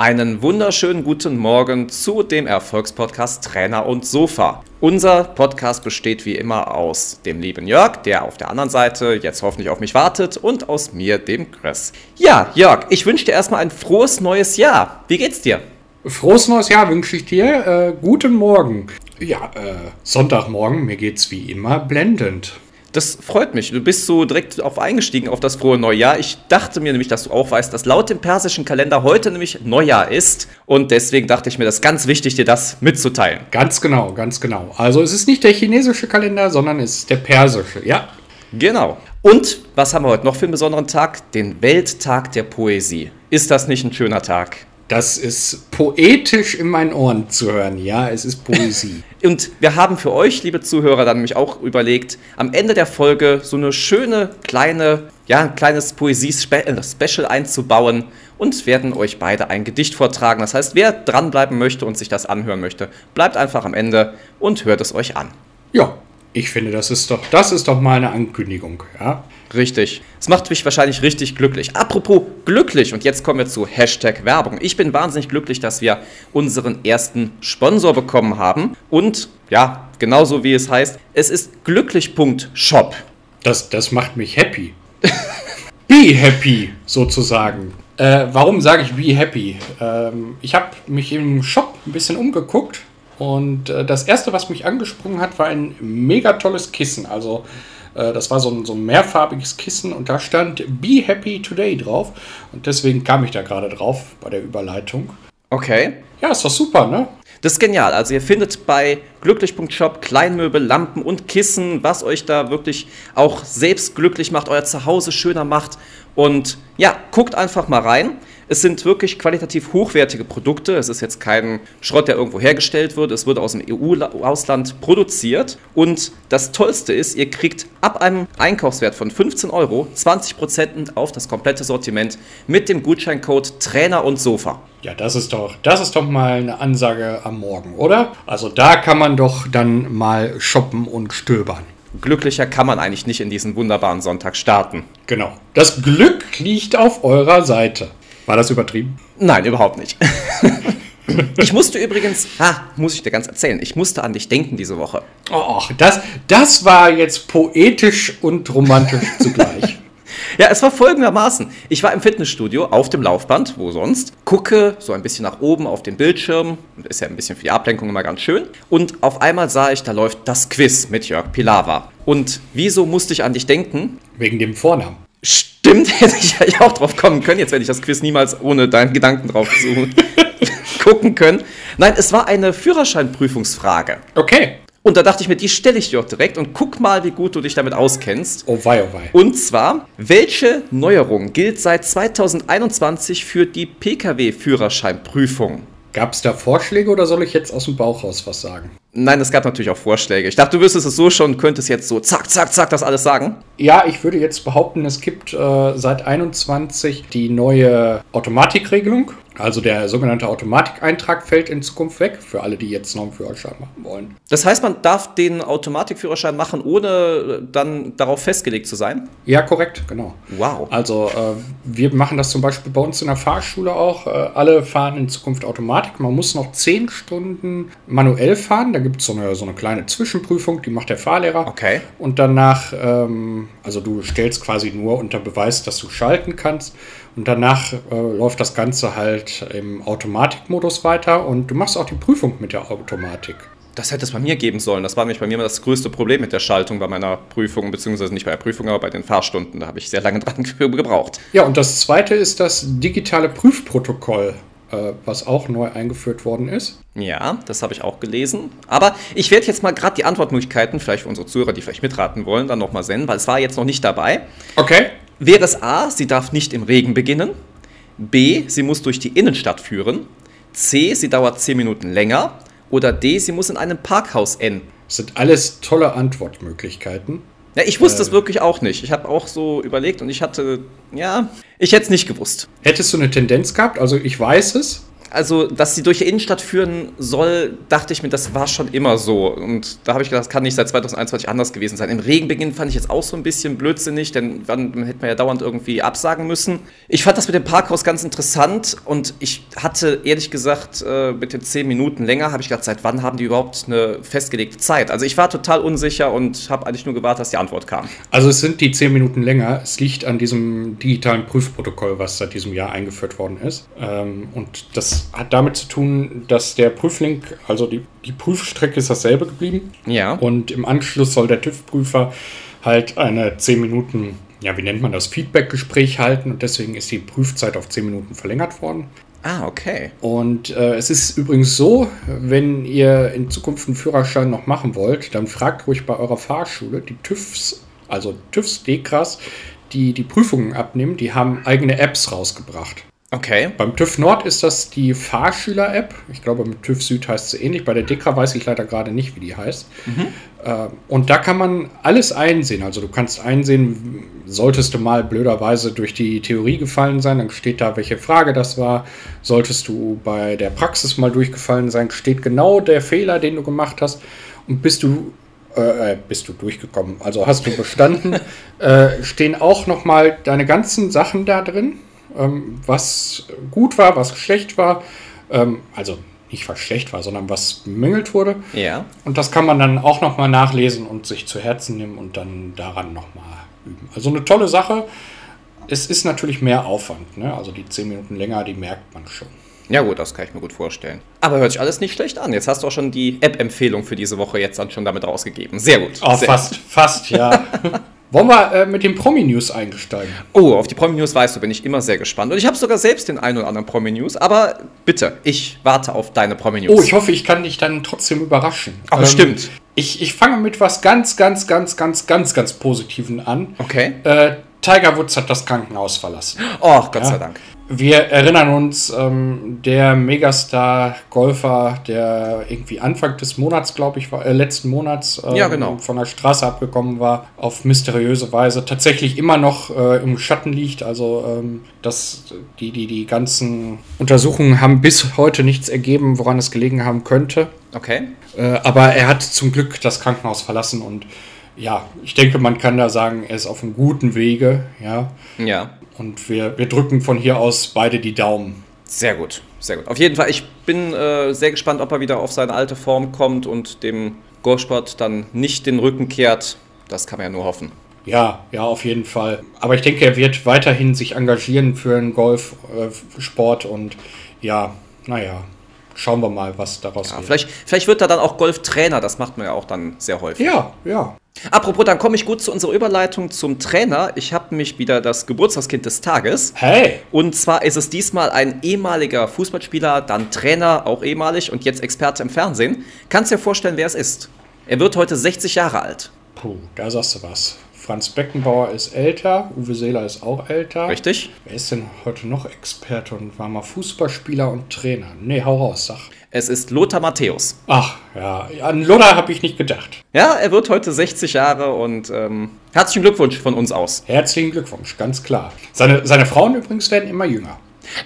Einen wunderschönen guten Morgen zu dem Erfolgspodcast Trainer und Sofa. Unser Podcast besteht wie immer aus dem lieben Jörg, der auf der anderen Seite jetzt hoffentlich auf mich wartet, und aus mir, dem Chris. Ja, Jörg, ich wünsche dir erstmal ein frohes neues Jahr. Wie geht's dir? Frohes neues Jahr wünsche ich dir. Äh, guten Morgen. Ja, äh, Sonntagmorgen, mir geht's wie immer blendend. Das freut mich. Du bist so direkt auf eingestiegen auf das frohe Neujahr. Ich dachte mir nämlich, dass du auch weißt, dass laut dem persischen Kalender heute nämlich Neujahr ist. Und deswegen dachte ich mir, das ist ganz wichtig, dir das mitzuteilen. Ganz genau, ganz genau. Also es ist nicht der chinesische Kalender, sondern es ist der persische, ja. Genau. Und was haben wir heute noch für einen besonderen Tag? Den Welttag der Poesie. Ist das nicht ein schöner Tag? Das ist poetisch in meinen Ohren zu hören. Ja, es ist Poesie. Und wir haben für euch, liebe Zuhörer, dann nämlich auch überlegt, am Ende der Folge so eine schöne kleine, ja, ein kleines Poesie-Special einzubauen und werden euch beide ein Gedicht vortragen. Das heißt, wer dranbleiben möchte und sich das anhören möchte, bleibt einfach am Ende und hört es euch an. Ja, ich finde, das ist doch, das ist doch mal eine Ankündigung, ja. Richtig. Es macht mich wahrscheinlich richtig glücklich. Apropos glücklich, und jetzt kommen wir zu Hashtag Werbung. Ich bin wahnsinnig glücklich, dass wir unseren ersten Sponsor bekommen haben. Und ja, genauso wie es heißt, es ist glücklich.shop. Das, das macht mich happy. be happy, sozusagen. Äh, warum sage ich be happy? Ähm, ich habe mich im Shop ein bisschen umgeguckt und äh, das erste, was mich angesprungen hat, war ein mega tolles Kissen. Also äh, das war so ein, so ein mehrfarbiges Kissen und da stand Be Happy Today drauf. Und deswegen kam ich da gerade drauf bei der Überleitung. Okay. Ja, ist doch super, ne? Das ist genial. Also ihr findet bei glücklich.shop Kleinmöbel, Lampen und Kissen, was euch da wirklich auch selbst glücklich macht, euer Zuhause schöner macht. Und ja, guckt einfach mal rein. Es sind wirklich qualitativ hochwertige Produkte. Es ist jetzt kein Schrott, der irgendwo hergestellt wird. Es wird aus dem EU-Ausland produziert. Und das Tollste ist, ihr kriegt ab einem Einkaufswert von 15 Euro 20% auf das komplette Sortiment mit dem Gutscheincode Trainer und Sofa. Ja, das ist doch, das ist doch mal eine Ansage am Morgen, oder? Also da kann man doch dann mal shoppen und stöbern. Glücklicher kann man eigentlich nicht in diesen wunderbaren Sonntag starten. Genau. Das Glück liegt auf eurer Seite. War das übertrieben? Nein, überhaupt nicht. Ich musste übrigens, ah, muss ich dir ganz erzählen, ich musste an dich denken diese Woche. Oh, das, das war jetzt poetisch und romantisch zugleich. Ja, es war folgendermaßen. Ich war im Fitnessstudio auf dem Laufband, wo sonst, gucke so ein bisschen nach oben auf den Bildschirm, ist ja ein bisschen für die Ablenkung immer ganz schön, und auf einmal sah ich, da läuft das Quiz mit Jörg Pilawa. Und wieso musste ich an dich denken? Wegen dem Vornamen. Stimmt, hätte ich ja auch drauf kommen können. Jetzt werde ich das Quiz niemals ohne deinen Gedanken drauf suchen, gucken können. Nein, es war eine Führerscheinprüfungsfrage. Okay. Und da dachte ich mir, die stelle ich dir auch direkt und guck mal, wie gut du dich damit auskennst. Oh wei, oh wei. Und zwar, welche Neuerung gilt seit 2021 für die Pkw-Führerscheinprüfung? Gab es da Vorschläge oder soll ich jetzt aus dem Bauch raus was sagen? Nein, es gab natürlich auch Vorschläge. Ich dachte, du wüsstest es so schon, könntest jetzt so zack, zack, zack das alles sagen. Ja, ich würde jetzt behaupten, es gibt äh, seit 21 die neue Automatikregelung. Also der sogenannte Automatikeintrag fällt in Zukunft weg, für alle, die jetzt noch einen Führerschein machen wollen. Das heißt, man darf den Automatikführerschein machen, ohne dann darauf festgelegt zu sein? Ja, korrekt, genau. Wow. Also äh, wir machen das zum Beispiel bei uns in der Fahrschule auch. Äh, alle fahren in Zukunft Automatik. Man muss noch 10 Stunden manuell fahren. Da gibt es so eine, so eine kleine Zwischenprüfung, die macht der Fahrlehrer. Okay. Und danach, ähm, also du stellst quasi nur unter Beweis, dass du schalten kannst. Und danach äh, läuft das Ganze halt im Automatikmodus weiter und du machst auch die Prüfung mit der Automatik. Das hätte es bei mir geben sollen. Das war nämlich bei mir immer das größte Problem mit der Schaltung bei meiner Prüfung, beziehungsweise nicht bei der Prüfung, aber bei den Fahrstunden. Da habe ich sehr lange dran gebraucht. Ja, und das zweite ist das digitale Prüfprotokoll, äh, was auch neu eingeführt worden ist. Ja, das habe ich auch gelesen. Aber ich werde jetzt mal gerade die Antwortmöglichkeiten, vielleicht für unsere Zuhörer, die vielleicht mitraten wollen, dann nochmal senden, weil es war jetzt noch nicht dabei. Okay. Wäre es A, sie darf nicht im Regen beginnen. B, sie muss durch die Innenstadt führen. C, sie dauert 10 Minuten länger. Oder D, sie muss in einem Parkhaus enden. Das sind alles tolle Antwortmöglichkeiten. Ja, ich wusste es äh, wirklich auch nicht. Ich habe auch so überlegt und ich hatte, ja, ich hätte es nicht gewusst. Hättest du eine Tendenz gehabt? Also ich weiß es. Also, dass sie durch die Innenstadt führen soll, dachte ich mir, das war schon immer so. Und da habe ich gedacht, das kann nicht seit 2021 anders gewesen sein. Im Regenbeginn fand ich jetzt auch so ein bisschen blödsinnig, denn dann hätte man ja dauernd irgendwie absagen müssen. Ich fand das mit dem Parkhaus ganz interessant und ich hatte ehrlich gesagt äh, mit den 10 Minuten länger, habe ich gedacht, seit wann haben die überhaupt eine festgelegte Zeit? Also ich war total unsicher und habe eigentlich nur gewartet, dass die Antwort kam. Also es sind die 10 Minuten länger. Es liegt an diesem digitalen Prüfprotokoll, was seit diesem Jahr eingeführt worden ist. Ähm, und das hat damit zu tun, dass der Prüflink, also die, die Prüfstrecke ist dasselbe geblieben. Ja. Und im Anschluss soll der TÜV-Prüfer halt eine 10 Minuten, ja, wie nennt man das, Feedback-Gespräch halten. Und deswegen ist die Prüfzeit auf 10 Minuten verlängert worden. Ah, okay. Und äh, es ist übrigens so, wenn ihr in Zukunft einen Führerschein noch machen wollt, dann fragt ruhig bei eurer Fahrschule. Die TÜVs, also TÜVs, DEKRAS, die die Prüfungen abnehmen, die haben eigene Apps rausgebracht. Okay. Beim TÜV Nord ist das die Fahrschüler-App. Ich glaube, beim TÜV Süd heißt sie ähnlich. Bei der DEKRA weiß ich leider gerade nicht, wie die heißt. Mhm. Äh, und da kann man alles einsehen. Also du kannst einsehen, solltest du mal blöderweise durch die Theorie gefallen sein, dann steht da, welche Frage das war. Solltest du bei der Praxis mal durchgefallen sein, steht genau der Fehler, den du gemacht hast. Und bist du äh, äh bist du durchgekommen, also hast du bestanden, äh, stehen auch nochmal deine ganzen Sachen da drin ähm, was gut war, was schlecht war. Ähm, also nicht was schlecht war, sondern was bemängelt wurde. Ja. Und das kann man dann auch nochmal nachlesen und sich zu Herzen nehmen und dann daran nochmal üben. Also eine tolle Sache. Es ist natürlich mehr Aufwand. Ne? Also die 10 Minuten länger, die merkt man schon. Ja gut, das kann ich mir gut vorstellen. Aber hört sich alles nicht schlecht an. Jetzt hast du auch schon die App-Empfehlung für diese Woche jetzt dann schon damit rausgegeben. Sehr gut. Oh, Sehr fast, fast, ja. Wollen wir äh, mit den Promi-News einsteigen? Oh, auf die Promi-News weißt du, bin ich immer sehr gespannt. Und ich habe sogar selbst den einen oder anderen Promi-News. Aber bitte, ich warte auf deine Promi-News. Oh, ich hoffe, ich kann dich dann trotzdem überraschen. Aber ähm, stimmt. Ich, ich fange mit was ganz, ganz, ganz, ganz, ganz, ganz Positiven an. Okay. Äh, Tiger Woods hat das Krankenhaus verlassen. Oh, Gott ja. sei Dank. Wir erinnern uns, ähm, der Megastar-Golfer, der irgendwie Anfang des Monats, glaube ich, war, äh, letzten Monats ähm, ja, genau. von der Straße abgekommen war, auf mysteriöse Weise tatsächlich immer noch äh, im Schatten liegt. Also ähm, das, die, die, die ganzen Untersuchungen haben bis heute nichts ergeben, woran es gelegen haben könnte. Okay. Äh, aber er hat zum Glück das Krankenhaus verlassen und ja, ich denke, man kann da sagen, er ist auf einem guten Wege, ja. Ja. Und wir, wir drücken von hier aus beide die Daumen. Sehr gut, sehr gut. Auf jeden Fall, ich bin äh, sehr gespannt, ob er wieder auf seine alte Form kommt und dem Golfsport dann nicht den Rücken kehrt. Das kann man ja nur hoffen. Ja, ja, auf jeden Fall. Aber ich denke, er wird weiterhin sich engagieren für den Golfsport äh, und ja, naja, schauen wir mal, was daraus ja, wird. Vielleicht, vielleicht wird er dann auch Golftrainer, das macht man ja auch dann sehr häufig. Ja, ja. Apropos, dann komme ich gut zu unserer Überleitung zum Trainer. Ich habe mich wieder das Geburtstagskind des Tages. Hey! Und zwar ist es diesmal ein ehemaliger Fußballspieler, dann Trainer, auch ehemalig und jetzt Experte im Fernsehen. Kannst du dir vorstellen, wer es ist? Er wird heute 60 Jahre alt. Puh, da sagst du was. Franz Beckenbauer ist älter, Uwe Seeler ist auch älter. Richtig. Wer ist denn heute noch Experte und war mal Fußballspieler und Trainer? Nee, hau raus, sag. Es ist Lothar Matthäus. Ach, ja, an Lothar habe ich nicht gedacht. Ja, er wird heute 60 Jahre und ähm, herzlichen Glückwunsch von uns aus. Herzlichen Glückwunsch, ganz klar. Seine, seine Frauen übrigens werden immer jünger.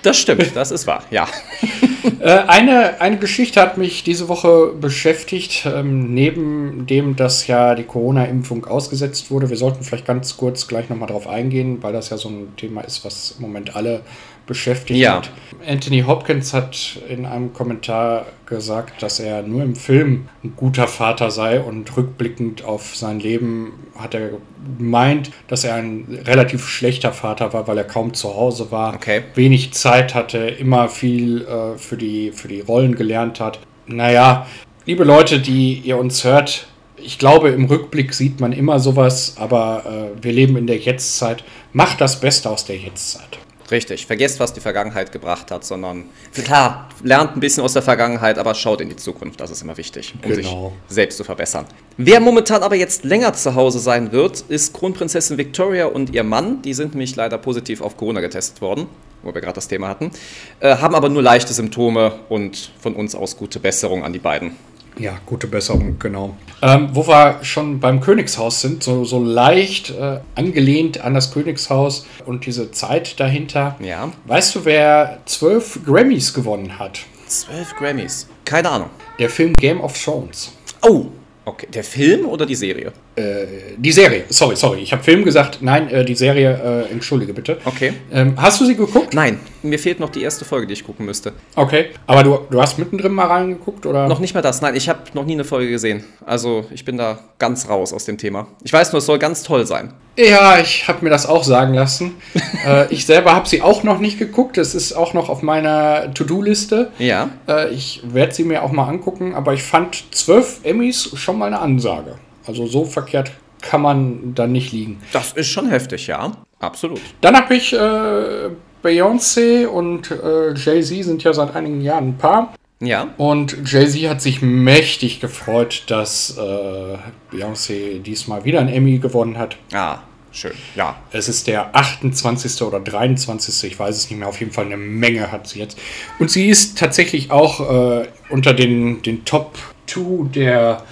Das stimmt, das ist wahr, ja. äh, eine, eine Geschichte hat mich diese Woche beschäftigt, ähm, neben dem, dass ja die Corona-Impfung ausgesetzt wurde. Wir sollten vielleicht ganz kurz gleich nochmal drauf eingehen, weil das ja so ein Thema ist, was im Moment alle beschäftigt ja. hat. Anthony Hopkins hat in einem Kommentar gesagt, dass er nur im Film ein guter Vater sei und rückblickend auf sein Leben hat er gemeint, dass er ein relativ schlechter Vater war, weil er kaum zu Hause war, okay. wenig Zeit hatte, immer viel äh, für, die, für die Rollen gelernt hat. Naja, liebe Leute, die ihr uns hört, ich glaube, im Rückblick sieht man immer sowas, aber äh, wir leben in der Jetztzeit. Macht das Beste aus der Jetztzeit. Richtig, vergesst, was die Vergangenheit gebracht hat, sondern klar, lernt ein bisschen aus der Vergangenheit, aber schaut in die Zukunft, das ist immer wichtig, um genau. sich selbst zu verbessern. Wer momentan aber jetzt länger zu Hause sein wird, ist Kronprinzessin Victoria und ihr Mann. Die sind nämlich leider positiv auf Corona getestet worden, wo wir gerade das Thema hatten, äh, haben aber nur leichte Symptome und von uns aus gute Besserung an die beiden. Ja, gute Besserung, genau. Ähm, wo wir schon beim Königshaus sind, so, so leicht äh, angelehnt an das Königshaus und diese Zeit dahinter. Ja. Weißt du, wer zwölf Grammys gewonnen hat? Zwölf Grammys. Keine Ahnung. Der Film Game of Thrones. Oh, okay. Der Film oder die Serie? Die Serie, sorry, sorry. Ich habe Film gesagt. Nein, äh, die Serie, äh, entschuldige bitte. Okay. Ähm, hast du sie geguckt? Nein, mir fehlt noch die erste Folge, die ich gucken müsste. Okay. Aber du, du hast mittendrin mal reingeguckt, oder? Noch nicht mal das. Nein, ich habe noch nie eine Folge gesehen. Also ich bin da ganz raus aus dem Thema. Ich weiß nur, es soll ganz toll sein. Ja, ich habe mir das auch sagen lassen. äh, ich selber habe sie auch noch nicht geguckt. Es ist auch noch auf meiner To-Do-Liste. Ja. Äh, ich werde sie mir auch mal angucken, aber ich fand zwölf Emmys schon mal eine Ansage. Also so verkehrt kann man da nicht liegen. Das ist schon heftig, ja. Absolut. Dann habe ich äh, Beyoncé und äh, Jay-Z sind ja seit einigen Jahren ein Paar. Ja. Und Jay-Z hat sich mächtig gefreut, dass äh, Beyoncé diesmal wieder ein Emmy gewonnen hat. Ah, schön. Ja. Es ist der 28. oder 23. Ich weiß es nicht mehr. Auf jeden Fall eine Menge hat sie jetzt. Und sie ist tatsächlich auch äh, unter den, den Top 2 der,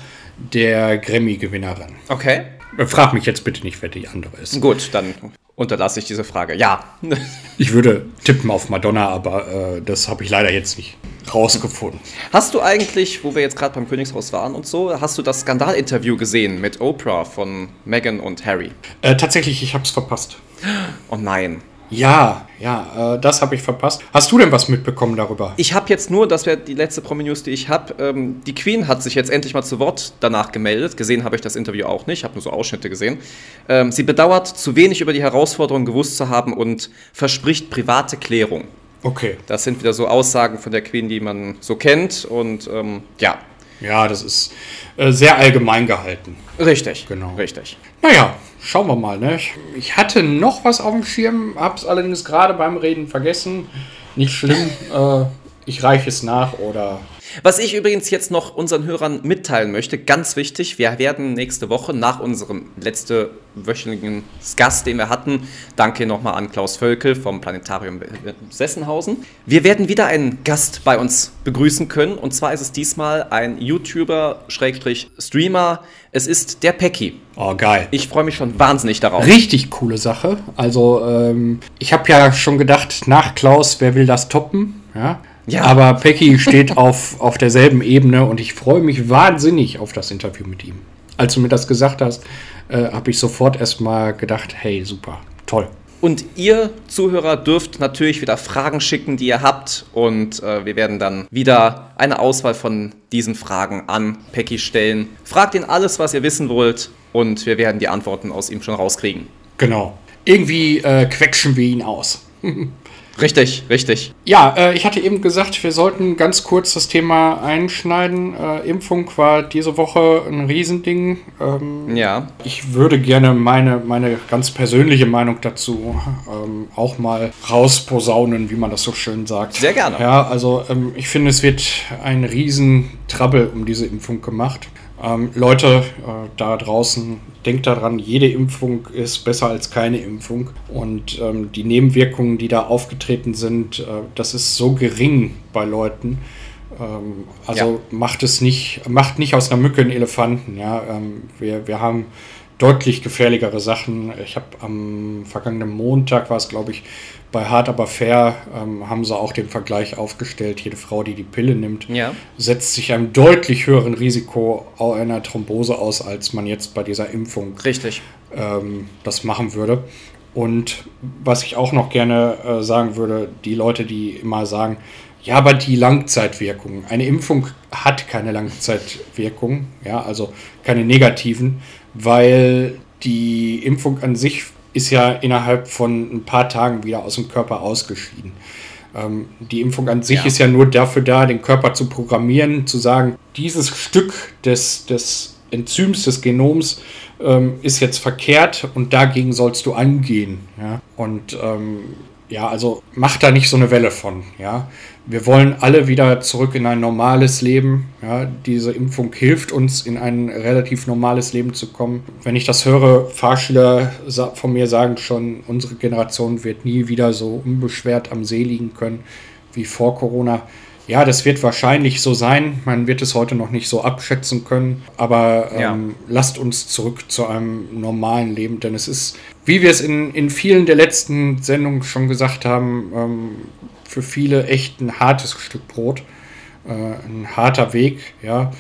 der Grammy-Gewinnerin. Okay. Frag mich jetzt bitte nicht, wer die andere ist. Gut, dann unterlasse ich diese Frage. Ja. Ich würde tippen auf Madonna, aber äh, das habe ich leider jetzt nicht rausgefunden. Hast du eigentlich, wo wir jetzt gerade beim Königshaus waren und so, hast du das Skandalinterview gesehen mit Oprah von Meghan und Harry? Äh, tatsächlich, ich habe es verpasst. Oh nein. Ja, ja, äh, das habe ich verpasst. Hast du denn was mitbekommen darüber? Ich habe jetzt nur, das wäre die letzte Promi-News, die ich habe. Ähm, die Queen hat sich jetzt endlich mal zu Wort danach gemeldet. Gesehen habe ich das Interview auch nicht, habe nur so Ausschnitte gesehen. Ähm, sie bedauert, zu wenig über die Herausforderungen gewusst zu haben und verspricht private Klärung. Okay. Das sind wieder so Aussagen von der Queen, die man so kennt. Und ähm, ja, Ja, das ist sehr allgemein gehalten. richtig. Genau. Richtig. Naja, schauen wir mal. Ne? Ich, ich hatte noch was auf dem Schirm, habe es allerdings gerade beim Reden vergessen. Nicht schlimm, äh, ich reiche es nach oder. Was ich übrigens jetzt noch unseren Hörern mitteilen möchte, ganz wichtig, wir werden nächste Woche nach unserem letzte wöchentlichen Gast, den wir hatten, danke nochmal an Klaus Völkel vom Planetarium Sessenhausen, wir werden wieder einen Gast bei uns begrüßen können und zwar ist es diesmal ein YouTuber-Streamer, es ist der Pecky. Oh, geil. Ich freue mich schon wahnsinnig darauf. Richtig coole Sache. Also, ähm, ich habe ja schon gedacht, nach Klaus, wer will das toppen? Ja. Ja. Aber Pecky steht auf, auf derselben Ebene und ich freue mich wahnsinnig auf das Interview mit ihm. Als du mir das gesagt hast, äh, habe ich sofort erstmal gedacht, hey, super, toll. Und ihr Zuhörer dürft natürlich wieder Fragen schicken, die ihr habt. Und äh, wir werden dann wieder eine Auswahl von diesen Fragen an Pecky stellen. Fragt ihn alles, was ihr wissen wollt. Und wir werden die Antworten aus ihm schon rauskriegen. Genau. Irgendwie äh, quetschen wir ihn aus. Richtig, richtig. Ja, äh, ich hatte eben gesagt, wir sollten ganz kurz das Thema einschneiden. Äh, Impfung war diese Woche ein Riesending. Ähm, Ja. Ich würde gerne meine, meine ganz persönliche Meinung dazu ähm, auch mal rausposaunen, wie man das so schön sagt. Sehr gerne. Ja, also ähm, ich finde, es wird ein Riesentrabbel um diese Impfung gemacht. Ähm, Leute äh, da draußen, denkt daran, jede Impfung ist besser als keine Impfung. Und ähm, die Nebenwirkungen, die da aufgetreten sind, äh, das ist so gering bei Leuten. Ähm, also macht es nicht, macht nicht aus einer Mücke einen Elefanten. Ja? Ähm, wir, wir haben deutlich gefährlichere Sachen. Ich habe am vergangenen Montag, war es glaube ich, bei Hard aber fair, ähm, haben sie auch den Vergleich aufgestellt. Jede Frau, die die Pille nimmt, Ja. setzt sich einem deutlich höheren Risiko einer Thrombose aus, als man jetzt bei dieser Impfung Richtig. ähm, das machen würde. Und was ich auch noch gerne äh, sagen würde, die Leute, die immer sagen, ja, aber die Langzeitwirkung. Eine Impfung hat keine Langzeitwirkung, ja, also keine negativen, weil die Impfung an sich ist ja innerhalb von ein paar Tagen wieder aus dem Körper ausgeschieden. Ähm, die Impfung an sich Ja. ist ja nur dafür da, den Körper zu programmieren, zu sagen, dieses Stück des, des Enzyms, des Genoms ähm, ist jetzt verkehrt und dagegen sollst du angehen. Ja? Und ähm, ja, also mach da nicht so eine Welle von. Ja? Wir wollen alle wieder zurück in ein normales Leben. Ja? Diese Impfung hilft uns, in ein relativ normales Leben zu kommen. Wenn ich das höre, Fahrschüler von mir sagen schon, unsere Generation wird nie wieder so unbeschwert am See liegen können wie vor Corona. Ja, das wird wahrscheinlich so sein. Man wird es heute noch nicht so abschätzen können. Aber ähm, Ja. lasst uns zurück zu einem normalen Leben, denn es ist, wie wir es in, in vielen der letzten Sendungen schon gesagt haben, ähm, für viele echt ein hartes Stück Brot. Äh, ein harter Weg, ja.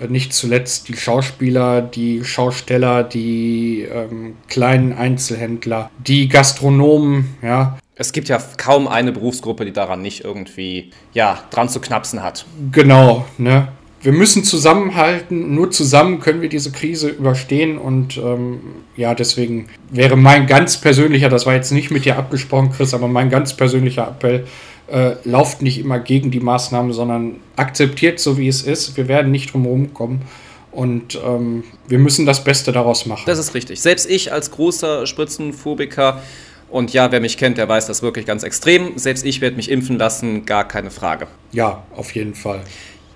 Äh, Nicht zuletzt die Schauspieler, die Schausteller, die ähm, kleinen Einzelhändler, die Gastronomen, ja. Es gibt ja kaum eine Berufsgruppe, die daran nicht irgendwie, ja, dran zu knapsen hat. Genau, ne? Wir müssen zusammenhalten, nur zusammen können wir diese Krise überstehen und ähm, ja, deswegen wäre mein ganz persönlicher, das war jetzt nicht mit dir abgesprochen, Chris, aber mein ganz persönlicher Appell, äh, lauft nicht immer gegen die Maßnahmen, sondern akzeptiert so, wie es ist. Wir werden nicht drum rumkommen und ähm, wir müssen das Beste daraus machen. Das ist richtig. Selbst ich als großer Spritzenphobiker und ja, wer mich kennt, der weiß das wirklich ganz extrem. Selbst ich werde mich impfen lassen, gar keine Frage. ja, auf jeden Fall.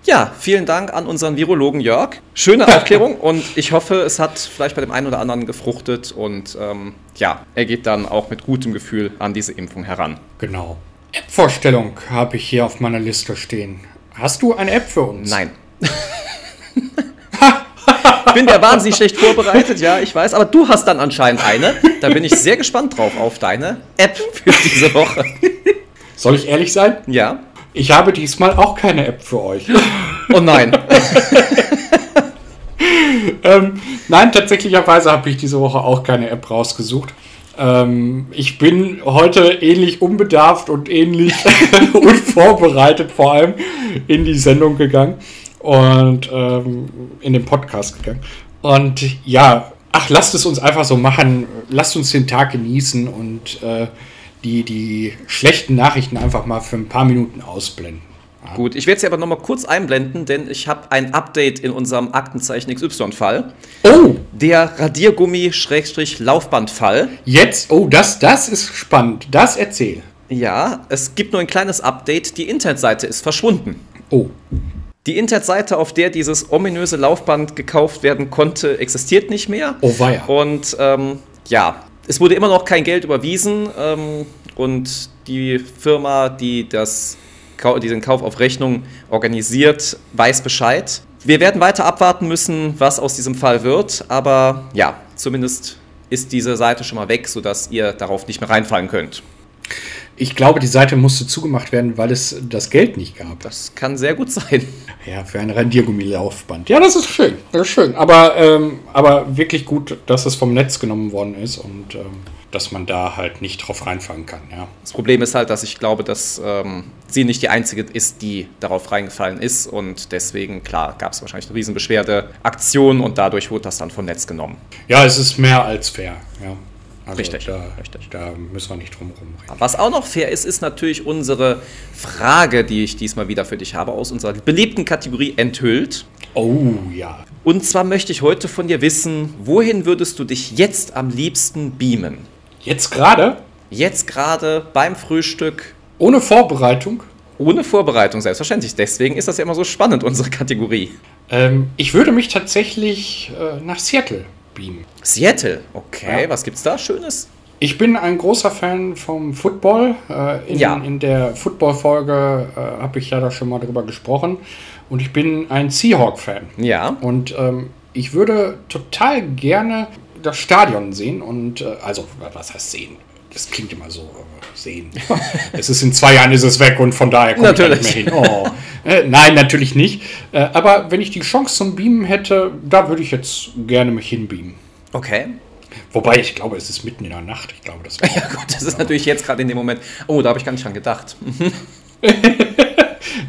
Ja, vielen Dank an unseren Virologen Jörg. Schöne Aufklärung und ich hoffe, es hat vielleicht bei dem einen oder anderen gefruchtet und ähm, ja, er geht dann auch mit gutem Gefühl an diese Impfung heran. Genau. App-Vorstellung habe ich hier auf meiner Liste stehen. Hast du eine App für uns? Nein. ich bin ja wahnsinnig schlecht vorbereitet, ja, ich weiß, aber du hast dann anscheinend eine. Da bin ich sehr gespannt drauf auf deine App für diese Woche. Soll ich ehrlich sein? Ja. Ich habe diesmal auch keine App für euch. Oh nein. ähm, nein, tatsächlicherweise habe ich diese Woche auch keine App rausgesucht. Ähm, ich bin heute ähnlich unbedarft und ähnlich unvorbereitet vor allem in die Sendung gegangen und ähm, in den Podcast gegangen. Und ja, ach, lasst es uns einfach so machen. Lasst uns den Tag genießen und äh, die, die schlechten Nachrichten einfach mal für ein paar Minuten ausblenden. Gut, ich werde sie aber nochmal kurz einblenden, denn ich habe ein Update in unserem Aktenzeichen XY-Fall. Oh, Der Radiergummi-Laufbandfall. jetzt, oh, das, das ist spannend. Das erzähl. Ja, es gibt nur ein kleines Update. Die Internetseite ist verschwunden. Oh, Die Internetseite, auf der dieses ominöse Laufband gekauft werden konnte, existiert nicht mehr. Oh weia. Und ähm, ja, es wurde immer noch kein Geld überwiesen ähm, und die Firma, die das, diesen Kauf auf Rechnung organisiert, weiß Bescheid. Wir werden weiter abwarten müssen, was aus diesem Fall wird, aber ja, zumindest ist diese Seite schon mal weg, sodass ihr darauf nicht mehr reinfallen könnt. Ich glaube, die Seite musste zugemacht werden, weil es das Geld nicht gab. Das kann sehr gut sein. Ja, für ein Rendiergummilaufband. Ja, das ist schön. Das ist schön. Aber, ähm, aber wirklich gut, dass es vom Netz genommen worden ist und ähm, dass man da halt nicht drauf reinfangen kann. Ja. Das Problem ist halt, dass ich glaube, dass ähm, sie nicht die einzige ist, die darauf reingefallen ist. Und deswegen, klar, gab es wahrscheinlich eine Riesenbeschwerde, Aktion und dadurch wurde das dann vom Netz genommen. ja, es ist mehr als fair. Ja. Also Richtig, Da, richtig. da müssen wir nicht drum rumreden. Was auch noch fair ist, ist natürlich unsere Frage, die ich diesmal wieder für dich habe, aus unserer beliebten Kategorie enthüllt. Oh ja. Und zwar möchte ich heute von dir wissen, wohin würdest du dich jetzt am liebsten beamen? Jetzt gerade, Jetzt gerade beim Frühstück, ohne Vorbereitung, ohne Vorbereitung, selbstverständlich. Deswegen ist das ja immer so spannend, unsere Kategorie. ähm, ich würde mich tatsächlich äh, nach Seattle beamen. Seattle, okay, Ja. was gibt's da Schönes? Ich bin ein großer Fan vom Football. Äh, in, Ja. in der Football-Folge äh, habe ich ja da schon mal drüber gesprochen. Und ich bin ein Seahawk-Fan. Ja, Und ähm, ich würde total gerne das Stadion sehen. Und äh, also, was heißt sehen? Das klingt immer so, äh, sehen. es ist in zwei Jahren ist es weg und von daher komme ich da nicht Natürlich. mehr hin. Oh. Äh, nein, natürlich nicht. Äh, aber wenn ich die Chance zum Beamen hätte, da würde ich jetzt gerne mich hinbeamen. okay. Wobei ich glaube, es ist mitten in der Nacht. Ich glaube, das Ja gut, das ist natürlich jetzt gerade in dem Moment. Oh, da habe ich gar nicht dran gedacht.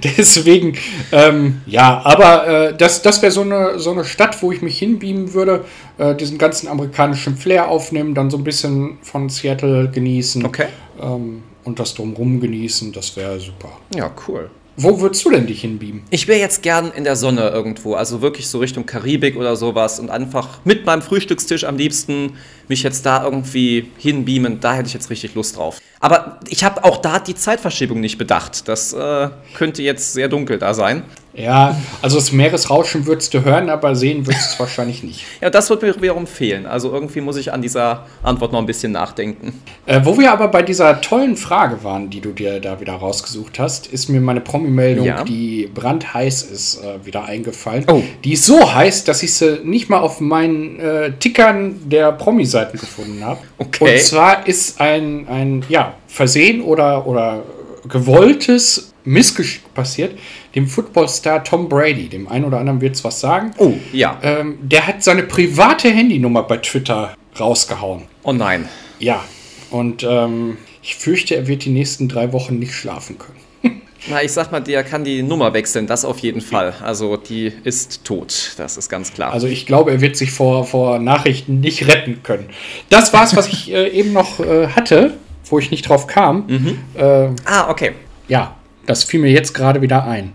Deswegen, ähm, ja, aber äh, das, das wäre so eine, so eine Stadt, wo ich mich hinbeamen würde, äh, diesen ganzen amerikanischen Flair aufnehmen, dann so ein bisschen von Seattle genießen Okay. ähm, und das drumrum genießen, das wäre super. Ja, cool. Wo würdest du denn dich hinbeamen? Ich wäre jetzt gern in der Sonne irgendwo, also wirklich so Richtung Karibik oder sowas und einfach mit meinem Frühstückstisch am liebsten mich jetzt da irgendwie hinbeamen. Da hätte ich jetzt richtig Lust drauf. Aber ich habe auch da die Zeitverschiebung nicht bedacht. Das äh, könnte jetzt sehr dunkel da sein. Ja, also das Meeresrauschen würdest du hören, aber sehen würdest du es wahrscheinlich nicht. Ja, das wird mir wiederum fehlen. Also irgendwie muss ich an dieser Antwort noch ein bisschen nachdenken. Äh, wo wir aber bei dieser tollen Frage waren, die du dir da wieder rausgesucht hast, ist mir meine Promi-Meldung, Ja. die brandheiß ist, äh, wieder eingefallen. Oh. Die ist so heiß, dass ich sie nicht mal auf meinen äh, Tickern der Promi-Seiten gefunden habe. Okay. Und zwar ist ein, ein ja, Versehen oder, oder gewolltes Missgeschick passiert, dem Footballstar Tom Brady. Dem einen oder anderen wird es was sagen. Oh, ja. Ähm, der hat seine private Handynummer bei Twitter rausgehauen. Oh nein. Ja, und ähm, ich fürchte, er wird die nächsten drei Wochen nicht schlafen können. Na, ich sag mal, der kann die Nummer wechseln, das auf jeden Fall. Also die ist tot, das ist ganz klar. Also ich glaube, er wird sich vor, vor Nachrichten nicht retten können. Das war's, was ich äh, eben noch äh, hatte, wo ich nicht drauf kam. Äh, ah, okay. ja, das fiel mir jetzt gerade wieder ein.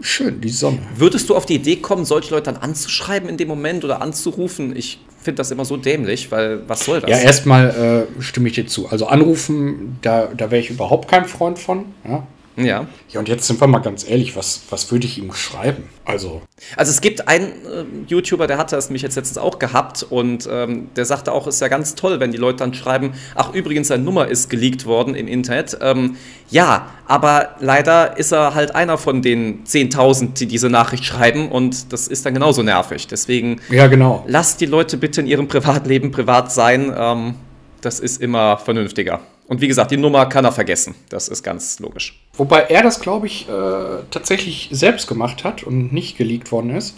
Schön, die Sonne. Würdest du auf die Idee kommen, solche Leute dann anzuschreiben in dem Moment oder anzurufen? Ich finde das immer so dämlich, weil was soll das? Ja, erstmal äh, stimme ich dir zu. Also anrufen, da, da wäre ich überhaupt kein Freund von. Ja. Ja. ja, und jetzt sind wir mal ganz ehrlich, was, was würde ich ihm schreiben? Also, Also es gibt einen äh, YouTuber, der hatte es mich jetzt letztens auch gehabt und ähm, der sagte auch, es ist ja ganz toll, wenn die Leute dann schreiben, ach übrigens, seine Nummer ist geleakt worden im Internet. Ähm, ja, aber leider ist er halt einer von den 10.000, die diese Nachricht schreiben und das ist dann genauso nervig. Deswegen ja, genau. lasst die Leute bitte in ihrem Privatleben privat sein. Ähm, das ist immer vernünftiger. Und wie gesagt, die Nummer kann er vergessen. Das ist ganz logisch. Wobei er das, glaube ich, äh, tatsächlich selbst gemacht hat und nicht geleakt worden ist.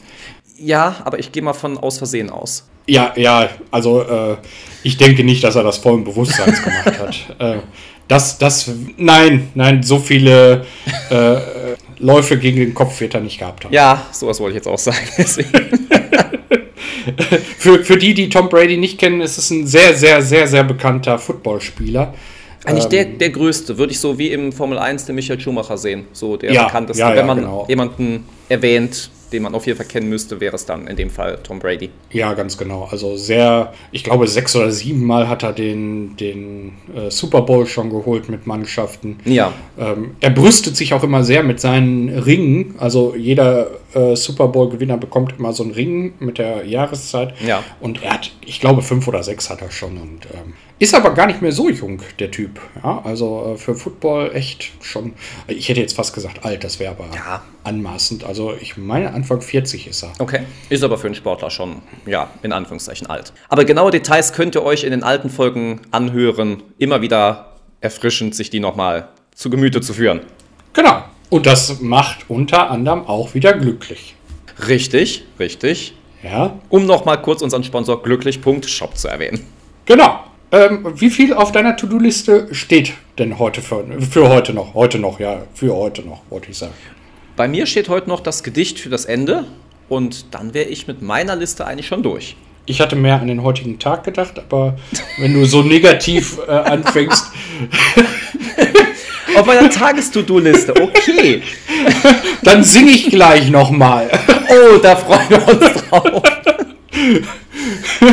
Ja, aber ich gehe mal von aus Versehen aus. Ja, ja, also äh, ich denke nicht, dass er das vollen Bewusstseins gemacht hat. Äh, das, das, nein, nein, so viele äh, Läufe gegen den Kopf wird er nicht gehabt haben. Ja, sowas wollte ich jetzt auch sagen. Für, für die, die Tom Brady nicht kennen, ist es ein sehr, sehr, sehr, sehr bekannter Footballspieler. Eigentlich der, Ähm, der größte, würde ich so wie im Formel 1 den Michael Schumacher sehen. So der Ja, bekannteste. ja, ja, Wenn man genau. jemanden erwähnt, den man auf jeden Fall kennen müsste, wäre es dann in dem Fall Tom Brady. Ja, ganz genau. Also sehr, ich glaube, sechs oder sieben Mal hat er den, den äh, Super Bowl schon geholt mit Mannschaften. Ja, Ähm, er brüstet sich auch immer sehr mit seinen Ringen. Also jeder äh, Super Bowl-Gewinner bekommt immer so einen Ring mit der Jahreszeit. Ja. Und er hat, ich glaube, fünf oder sechs hat er schon. Und ähm, ist aber gar nicht mehr so jung, der Typ. Ja, also äh, für Football echt schon. Ich hätte jetzt fast gesagt alt, das wäre aber Ja. anmaßend. Also ich meine, Anfang 40 ist er. okay. Ist aber für einen Sportler schon, ja, in Anführungszeichen alt. Aber genaue Details könnt ihr euch in den alten Folgen anhören. Immer wieder erfrischend, sich die nochmal zu Gemüte zu führen. Genau. Und das macht unter anderem auch wieder glücklich. Richtig, richtig. Ja, Um nochmal kurz unseren Sponsor glücklich.shop zu erwähnen. genau. Ähm, wie viel auf deiner To-Do-Liste steht denn heute für, für heute noch? Heute noch, ja, für heute noch, wollte ich sagen. Bei mir steht heute noch das Gedicht für das Ende und dann wäre ich mit meiner Liste eigentlich schon durch. Ich hatte mehr an den heutigen Tag gedacht, aber wenn du so negativ äh, anfängst, Auf meiner Tages-To-Do-Liste, okay. dann singe ich gleich nochmal. Oh, da freuen wir uns drauf.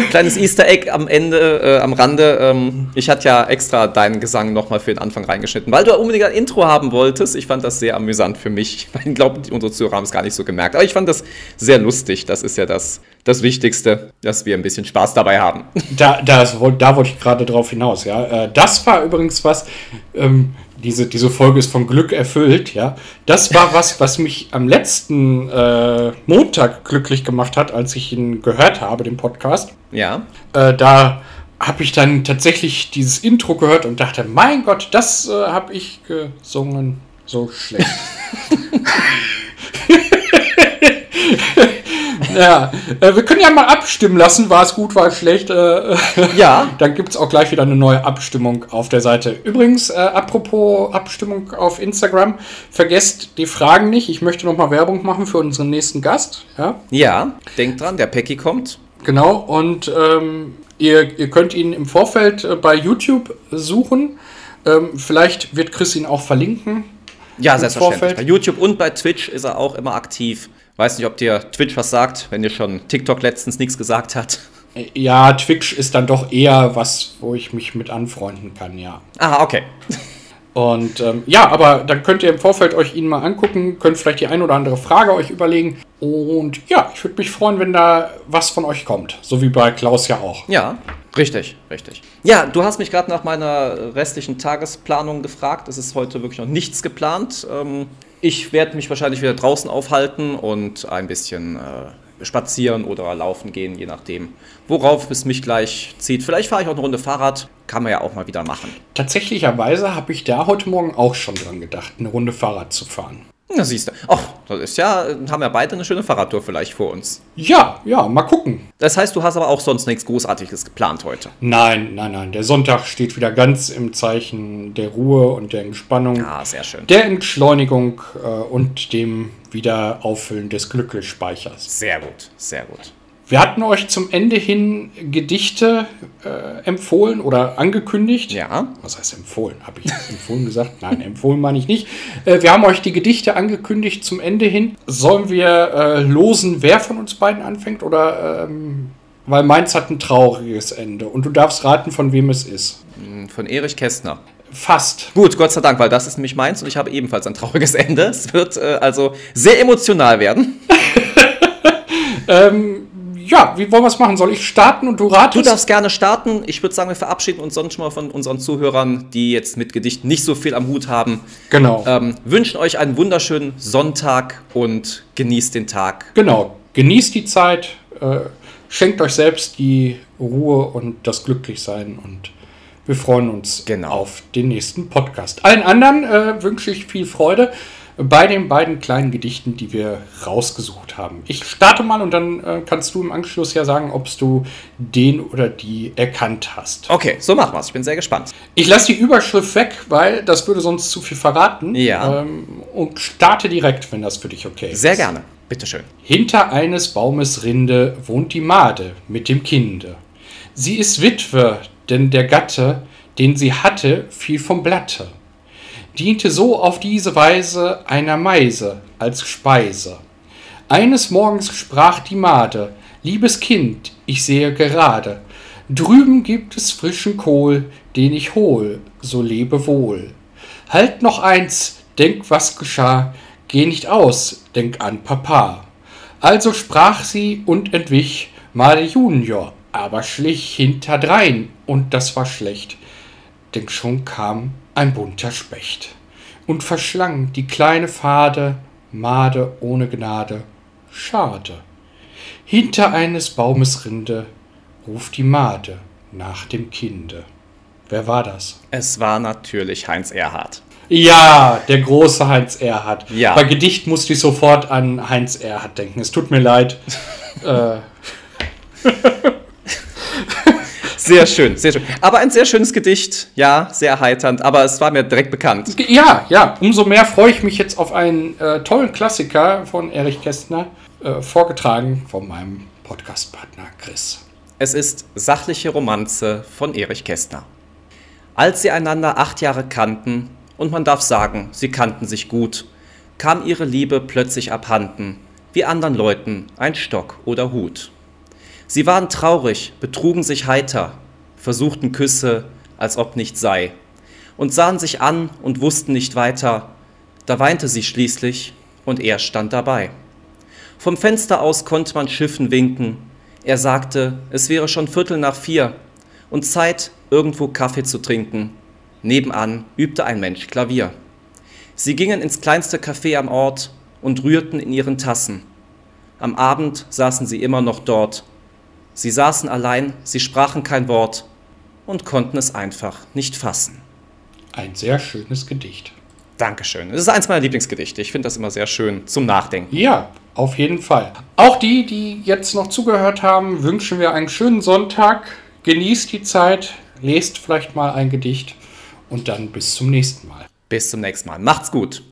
Kleines Easter Egg am Ende, äh, am Rande. Ähm, ich hatte ja extra deinen Gesang nochmal für den Anfang reingeschnitten, weil du unbedingt ein Intro haben wolltest. Ich fand das sehr amüsant für mich. Ich glaube, unsere Zuhörer haben es gar nicht so gemerkt. Aber ich fand das sehr lustig. Das ist ja das, das Wichtigste, dass wir ein bisschen Spaß dabei haben. Da, das, da wollte ich gerade drauf hinaus, ja. Äh, das war übrigens was, ähm, diese, diese Folge ist von Glück erfüllt, ja. Das war was, was mich am letzten äh, Montag glücklich gemacht hat, als ich ihn gehört habe, den Podcast. Ja. Äh, da habe ich dann tatsächlich dieses Intro gehört und dachte, mein Gott, das äh, habe ich gesungen so schlecht. ja, äh, wir können ja mal abstimmen lassen, war es gut, war es schlecht. Äh, Ja. dann gibt es auch gleich wieder eine neue Abstimmung auf der Seite. Übrigens, äh, apropos Abstimmung auf Instagram, vergesst die Fragen nicht. Ich möchte nochmal Werbung machen für unseren nächsten Gast. Ja, Ja, denkt dran, der Päcki kommt. genau. Und ähm, ihr, ihr könnt ihn im Vorfeld äh, bei YouTube suchen. Ähm, vielleicht wird Chris ihn auch verlinken. Ja, selbstverständlich. Vorfeld. Bei YouTube und bei Twitch ist er auch immer aktiv. Weiß nicht, ob dir Twitch was sagt, wenn dir schon TikTok letztens nichts gesagt hat. Äh, Ja, Twitch ist dann doch eher was, wo ich mich mit anfreunden kann, ja. Ah, okay. Und ähm, ja, aber dann könnt ihr im Vorfeld euch ihn mal angucken, könnt vielleicht die ein oder andere Frage euch überlegen. Und ja, ich würde mich freuen, wenn da was von euch kommt. So wie bei Klaus ja auch. Ja, richtig, richtig. Ja, du hast mich gerade nach meiner restlichen Tagesplanung gefragt. Es ist heute wirklich noch nichts geplant. Ähm, ich werde mich wahrscheinlich wieder draußen aufhalten und ein bisschen äh, spazieren oder laufen gehen, je nachdem, worauf es mich gleich zieht. Vielleicht fahre ich auch eine Runde Fahrrad, kann man ja auch mal wieder machen. Tatsächlicherweise habe ich da heute Morgen auch schon dran gedacht, eine Runde Fahrrad zu fahren. Na siehst du. Ach, das ist ja, haben wir beide eine schöne Fahrradtour vielleicht vor uns. Ja, ja, mal gucken. Das heißt, du hast aber auch sonst nichts Großartiges geplant heute. Nein, nein, nein. Der Sonntag steht wieder ganz im Zeichen der Ruhe und der Entspannung, Ah, sehr schön. der Entschleunigung äh, und dem Wiederauffüllen des Glückesspeichers. Sehr gut, sehr gut. Wir hatten euch zum Ende hin Gedichte äh, empfohlen oder angekündigt. Ja. Was heißt empfohlen? Habe ich empfohlen gesagt? Nein, empfohlen meine ich nicht. Äh, wir haben euch die Gedichte angekündigt zum Ende hin. Sollen wir äh, losen, wer von uns beiden anfängt? Oder, ähm, weil meins hat ein trauriges Ende. Und du darfst raten, von wem es ist. Von Erich Kästner. Fast. Gut, Gott sei Dank, weil das ist nämlich meins und ich habe ebenfalls ein trauriges Ende. Es wird äh, also sehr emotional werden. Ähm, ja, wie wollen wir es machen? Soll ich starten und du ratest? Du darfst gerne starten. Ich würde sagen, wir verabschieden uns sonst schon mal von unseren Zuhörern, die jetzt mit Gedichten nicht so viel am Hut haben. Genau. Ähm, wünschen euch einen wunderschönen Sonntag und genießt den Tag. Genau. Genießt die Zeit, äh, schenkt euch selbst die Ruhe und das Glücklichsein und wir freuen uns Genau. auf den nächsten Podcast. Allen anderen äh, wünsche ich viel Freude bei den beiden kleinen Gedichten, die wir rausgesucht haben. Ich starte mal und dann äh, kannst du im Anschluss ja sagen, ob du den oder die erkannt hast. Okay, so machen wir's. Ich bin sehr gespannt. Ich lasse die Überschrift weg, weil das würde sonst zu viel verraten. Ja. Ähm, und starte direkt, wenn das für dich okay ist. Sehr gerne. Bitteschön. Hinter eines Baumes Rinde wohnt die Made mit dem Kinde. Sie ist Witwe, denn der Gatte, den sie hatte, fiel vom Blatte. Diente so auf diese Weise einer Meise als Speise. Eines Morgens sprach die Made, liebes Kind, ich sehe gerade, drüben gibt es frischen Kohl, den ich hol, so lebe wohl. Halt noch eins, denk, was geschah, geh nicht aus, denk an Papa. Also sprach sie und entwich, Made Junior, aber schlich hinterdrein, und das war schlecht, denn schon kam ein bunter Specht und verschlang die kleine Pfade, Made ohne Gnade, schade. Hinter eines Baumes Rinde ruft die Made nach dem Kinde. Wer war das? Es war natürlich Heinz Erhardt. Ja, der große Heinz Erhardt. Ja. Bei Gedicht musste ich sofort an Heinz Erhardt denken. Es tut mir leid. äh, Sehr schön, sehr schön. Aber ein sehr schönes Gedicht. Ja, sehr erheiternd. Aber es war mir direkt bekannt. ja, ja, umso mehr freue ich mich jetzt auf einen äh, tollen Klassiker von Erich Kästner, äh, vorgetragen von meinem Podcastpartner Chris. Es ist Sachliche Romanze von Erich Kästner. Als sie einander acht Jahre kannten, und man darf sagen, sie kannten sich gut, kam ihre Liebe plötzlich abhanden, wie anderen Leuten ein Stock oder Hut. Sie waren traurig, betrugen sich heiter, versuchten Küsse, als ob nichts sei, und sahen sich an und wussten nicht weiter, da weinte sie schließlich, und er stand dabei. Vom Fenster aus konnte man Schiffen winken. Er sagte, es wäre schon Viertel nach vier und Zeit, irgendwo Kaffee zu trinken. Nebenan übte ein Mensch Klavier. Sie gingen ins kleinste Café am Ort und rührten in ihren Tassen. Am Abend saßen sie immer noch dort. Sie saßen allein, sie sprachen kein Wort und konnten es einfach nicht fassen. Ein sehr schönes Gedicht. Dankeschön. Es ist eins meiner Lieblingsgedichte. Ich finde das immer sehr schön zum Nachdenken. Ja, auf jeden Fall. Auch die, die jetzt noch zugehört haben, wünschen wir einen schönen Sonntag. Genießt die Zeit, lest vielleicht mal ein Gedicht und dann bis zum nächsten Mal. Bis zum nächsten Mal. Macht's gut.